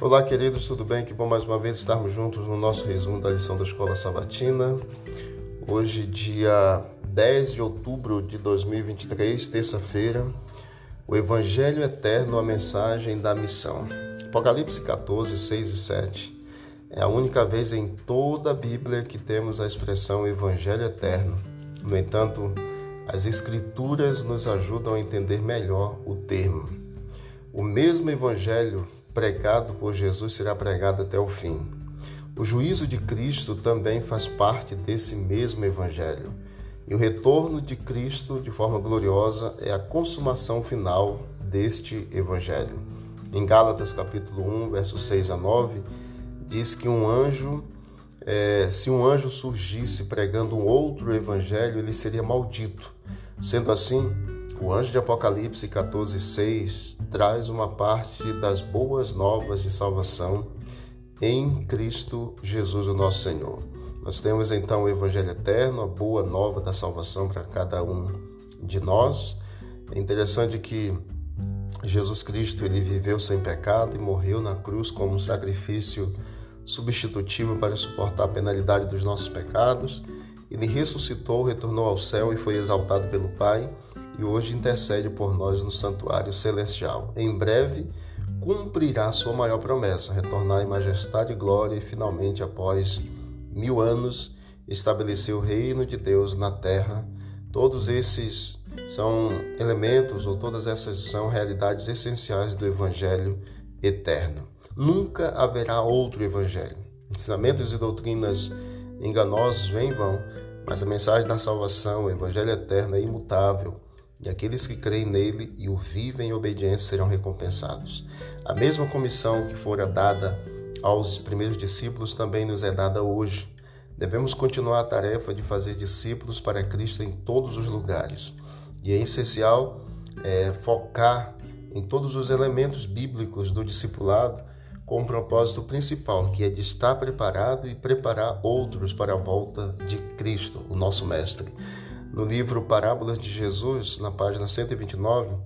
Olá, queridos, tudo bem? Que bom mais uma vez estarmos juntos no nosso resumo da lição da Escola Sabatina. Hoje, dia 10 de outubro de 2023, terça-feira, o Evangelho Eterno, a mensagem da missão. Apocalipse 14, 6 e 7. É a única vez em toda a Bíblia que temos a expressão Evangelho Eterno. No entanto, as Escrituras nos ajudam a entender melhor o termo. O mesmo Evangelho pregado por Jesus será pregado até o fim. O juízo de Cristo também faz parte desse mesmo Evangelho. E o retorno de Cristo de forma gloriosa é a consumação final deste Evangelho. Em Gálatas capítulo 1, versos 6 a 9, diz que um anjo, é, se um anjo surgisse pregando um outro evangelho, ele seria maldito. Sendo assim, o anjo de Apocalipse 14:6 traz uma parte das boas novas de salvação em Cristo Jesus, o nosso Senhor. Nós temos então o evangelho eterno, a boa nova da salvação para cada um de nós. É interessante que Jesus Cristo ele viveu sem pecado e morreu na cruz como um sacrifício substitutivo para suportar a penalidade dos nossos pecados. Ele ressuscitou, retornou ao céu e foi exaltado pelo Pai e hoje intercede por nós no santuário celestial. Em breve cumprirá sua maior promessa, retornar em majestade e glória e finalmente, após mil anos, estabelecer o reino de Deus na terra. Todos esses são elementos, ou todas essas são realidades essenciais do Evangelho eterno. Nunca haverá outro Evangelho. Ensinamentos e doutrinas enganosos vêm e vão, mas a mensagem da salvação, o Evangelho eterno, é imutável e aqueles que creem nele e o vivem em obediência serão recompensados. A mesma comissão que fora dada aos primeiros discípulos também nos é dada hoje. Devemos continuar a tarefa de fazer discípulos para Cristo em todos os lugares. E é essencial é, focar em todos os elementos bíblicos do discipulado com o propósito principal, que é de estar preparado e preparar outros para a volta de Cristo, o nosso Mestre. No livro Parábolas de Jesus, na página 129,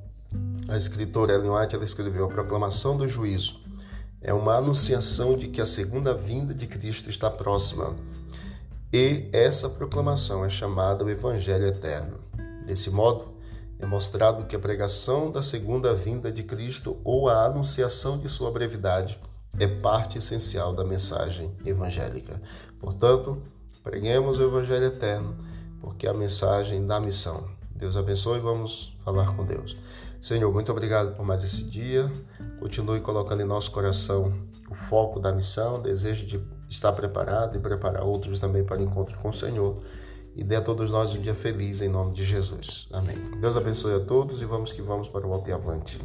a escritora Ellen White ela escreveu a proclamação do juízo. É uma anunciação de que a segunda vinda de Cristo está próxima. E essa proclamação é chamada o Evangelho Eterno. Desse modo, é mostrado que a pregação da segunda vinda de Cristo ou a anunciação de sua brevidade é parte essencial da mensagem evangélica. Portanto, preguemos o Evangelho Eterno porque a mensagem da missão. Deus abençoe e vamos falar com Deus. Senhor, muito obrigado por mais esse dia. Continue colocando em nosso coração o foco da missão, o desejo de estar preparado e preparar outros também para o encontro com o Senhor. E dê a todos nós um dia feliz em nome de Jesus. Amém. Deus abençoe a todos e vamos que vamos para o alto e avante.